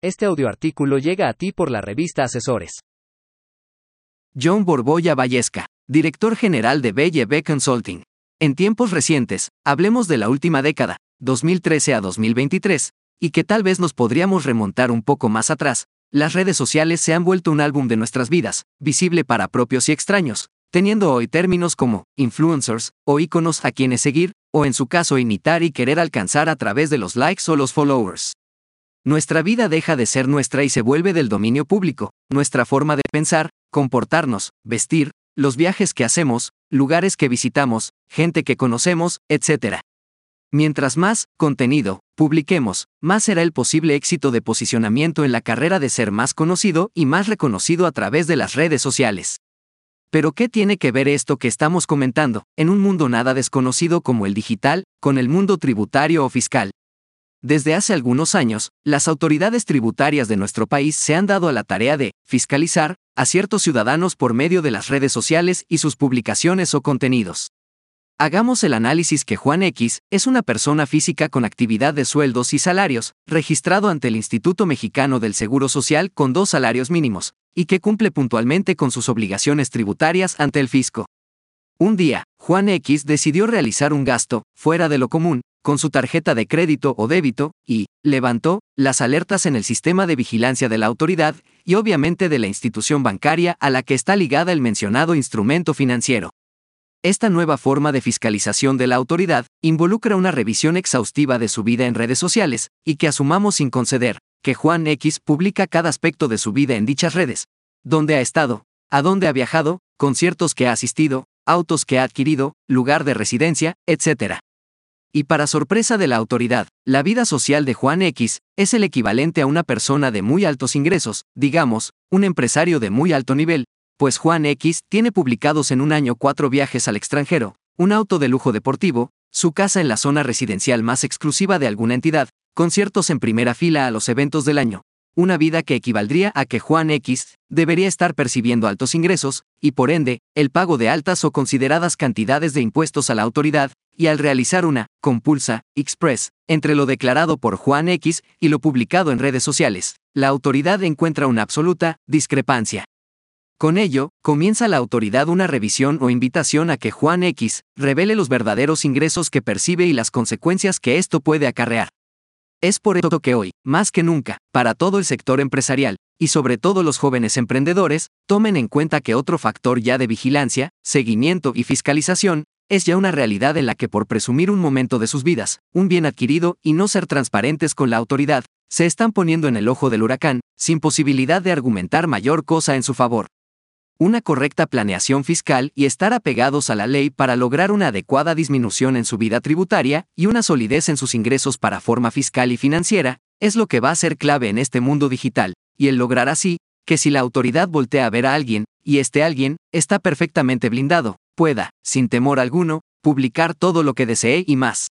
Este audioartículo llega a ti por la revista Asesores. John Borboya Vallesca, director general de B&B Consulting. En tiempos recientes, hablemos de la última década, 2013 a 2023, y que tal vez nos podríamos remontar un poco más atrás. Las redes sociales se han vuelto un álbum de nuestras vidas, visible para propios y extraños, teniendo hoy términos como influencers o íconos a quienes seguir, o en su caso imitar y querer alcanzar a través de los likes o los followers. Nuestra vida deja de ser nuestra y se vuelve del dominio público, nuestra forma de pensar, comportarnos, vestir, los viajes que hacemos, lugares que visitamos, gente que conocemos, etc. Mientras más contenido publiquemos, más será el posible éxito de posicionamiento en la carrera de ser más conocido y más reconocido a través de las redes sociales. Pero ¿qué tiene que ver esto que estamos comentando, en un mundo nada desconocido como el digital, con el mundo tributario o fiscal? Desde hace algunos años, las autoridades tributarias de nuestro país se han dado a la tarea de fiscalizar a ciertos ciudadanos por medio de las redes sociales y sus publicaciones o contenidos. Hagamos el análisis que Juan X es una persona física con actividad de sueldos y salarios, registrado ante el Instituto Mexicano del Seguro Social con dos salarios mínimos, y que cumple puntualmente con sus obligaciones tributarias ante el fisco. Un día, Juan X decidió realizar un gasto, fuera de lo común, con su tarjeta de crédito o débito, y levantó las alertas en el sistema de vigilancia de la autoridad y obviamente de la institución bancaria a la que está ligada el mencionado instrumento financiero. Esta nueva forma de fiscalización de la autoridad involucra una revisión exhaustiva de su vida en redes sociales, y que asumamos sin conceder, que Juan X publica cada aspecto de su vida en dichas redes, dónde ha estado, a dónde ha viajado, conciertos que ha asistido, autos que ha adquirido, lugar de residencia, etc. Y para sorpresa de la autoridad, la vida social de Juan X es el equivalente a una persona de muy altos ingresos, digamos, un empresario de muy alto nivel, pues Juan X tiene publicados en un año cuatro viajes al extranjero, un auto de lujo deportivo, su casa en la zona residencial más exclusiva de alguna entidad, conciertos en primera fila a los eventos del año, una vida que equivaldría a que Juan X debería estar percibiendo altos ingresos, y por ende, el pago de altas o consideradas cantidades de impuestos a la autoridad, y al realizar una compulsa express entre lo declarado por Juan X y lo publicado en redes sociales, la autoridad encuentra una absoluta discrepancia. Con ello, comienza la autoridad una revisión o invitación a que Juan X revele los verdaderos ingresos que percibe y las consecuencias que esto puede acarrear. Es por esto que hoy, más que nunca, para todo el sector empresarial, y sobre todo los jóvenes emprendedores, tomen en cuenta que otro factor ya de vigilancia, seguimiento y fiscalización es ya una realidad en la que por presumir un momento de sus vidas, un bien adquirido y no ser transparentes con la autoridad, se están poniendo en el ojo del huracán, sin posibilidad de argumentar mayor cosa en su favor. Una correcta planeación fiscal y estar apegados a la ley para lograr una adecuada disminución en su vida tributaria y una solidez en sus ingresos para forma fiscal y financiera, es lo que va a ser clave en este mundo digital, y el lograr así, que si la autoridad voltea a ver a alguien, y este alguien, está perfectamente blindado, pueda, sin temor alguno, publicar todo lo que desee y más.